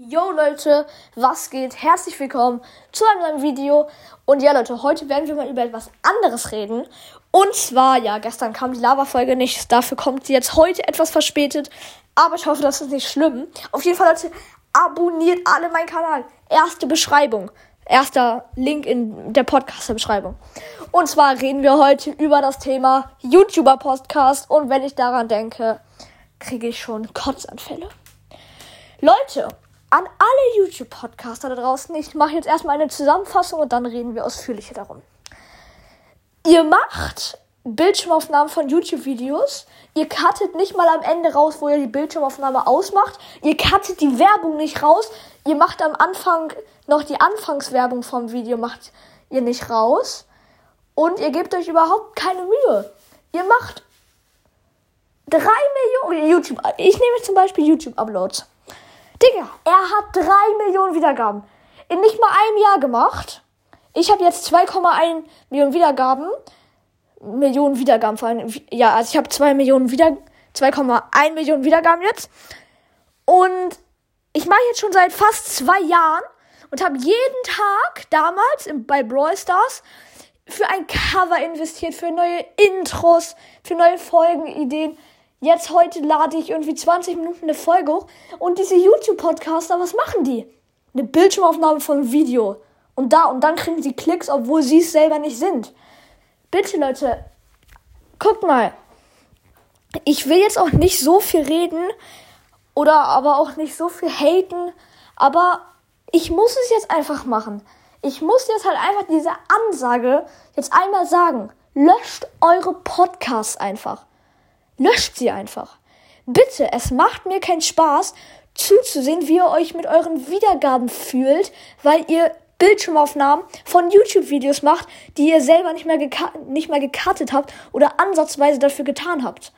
Yo Leute, was geht? Herzlich willkommen zu einem neuen Video. Und ja Leute, heute werden wir mal über etwas anderes reden. Und zwar, ja, gestern kam die Lava-Folge nicht. Dafür kommt sie jetzt heute etwas verspätet. Aber ich hoffe, das ist nicht schlimm. Auf jeden Fall, Leute, abonniert alle meinen Kanal. Erste Beschreibung. Erster Link in der Podcast-Beschreibung. Und zwar reden wir heute über das Thema YouTuber-Podcast. Und wenn ich daran denke, kriege ich schon Kotzanfälle. Leute, an alle YouTube-Podcaster da draußen, ich mache jetzt erstmal eine Zusammenfassung und dann reden wir ausführlicher darum. Ihr macht Bildschirmaufnahmen von YouTube-Videos. Ihr cuttet nicht mal am Ende raus, wo ihr die Bildschirmaufnahme ausmacht. Ihr cuttet die Werbung nicht raus. Ihr macht am Anfang noch die Anfangswerbung vom Video, macht ihr nicht raus. Und ihr gebt euch überhaupt keine Mühe. Ihr macht drei Millionen YouTube. Ich nehme zum Beispiel YouTube-Uploads. Digga, er hat drei Millionen Wiedergaben. In nicht mal einem Jahr gemacht. Ich habe jetzt 2,1 Millionen Wiedergaben. Millionen Wiedergaben vor allem. Ja, also ich habe 2 Millionen wieder 2,1 Millionen Wiedergaben jetzt. Und ich mache jetzt schon seit fast zwei Jahren und habe jeden Tag damals bei Brawl Stars für ein Cover investiert, für neue Intros, für neue Folgenideen. Jetzt heute lade ich irgendwie 20 Minuten eine Folge hoch und diese YouTube-Podcaster, was machen die? Eine Bildschirmaufnahme von Video. Und da und dann kriegen sie Klicks, obwohl sie es selber nicht sind. Bitte, Leute, guckt mal. Ich will jetzt auch nicht so viel reden oder aber auch nicht so viel haten, aber ich muss es jetzt einfach machen. Ich muss jetzt halt einfach diese Ansage jetzt einmal sagen. Löscht eure Podcasts einfach. Löscht sie einfach. Bitte, es macht mir keinen Spaß, zuzusehen, wie ihr euch mit euren Wiedergaben fühlt, weil ihr Bildschirmaufnahmen von YouTube-Videos macht, die ihr selber nicht mehr, nicht mehr gekartet habt oder ansatzweise dafür getan habt.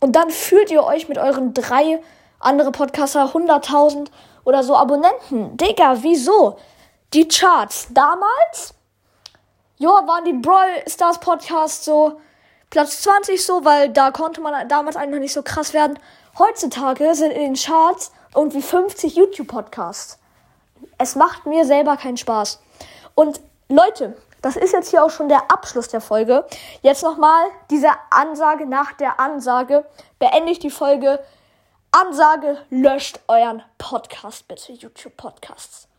Und dann fühlt ihr euch mit euren drei andere Podcaster 100.000 oder so Abonnenten. Digga, wieso? Die Charts damals, ja, waren die Brawl Stars Podcasts so Platz 20 so, weil da konnte man damals einfach nicht so krass werden. Heutzutage sind in den Charts irgendwie 50 YouTube-Podcasts. Es macht mir selber keinen Spaß. Und Leute, das ist jetzt hier auch schon der Abschluss der Folge. Jetzt nochmal diese Ansage nach der Ansage. Beende ich die Folge. Ansage, löscht euren Podcast bitte, YouTube-Podcasts.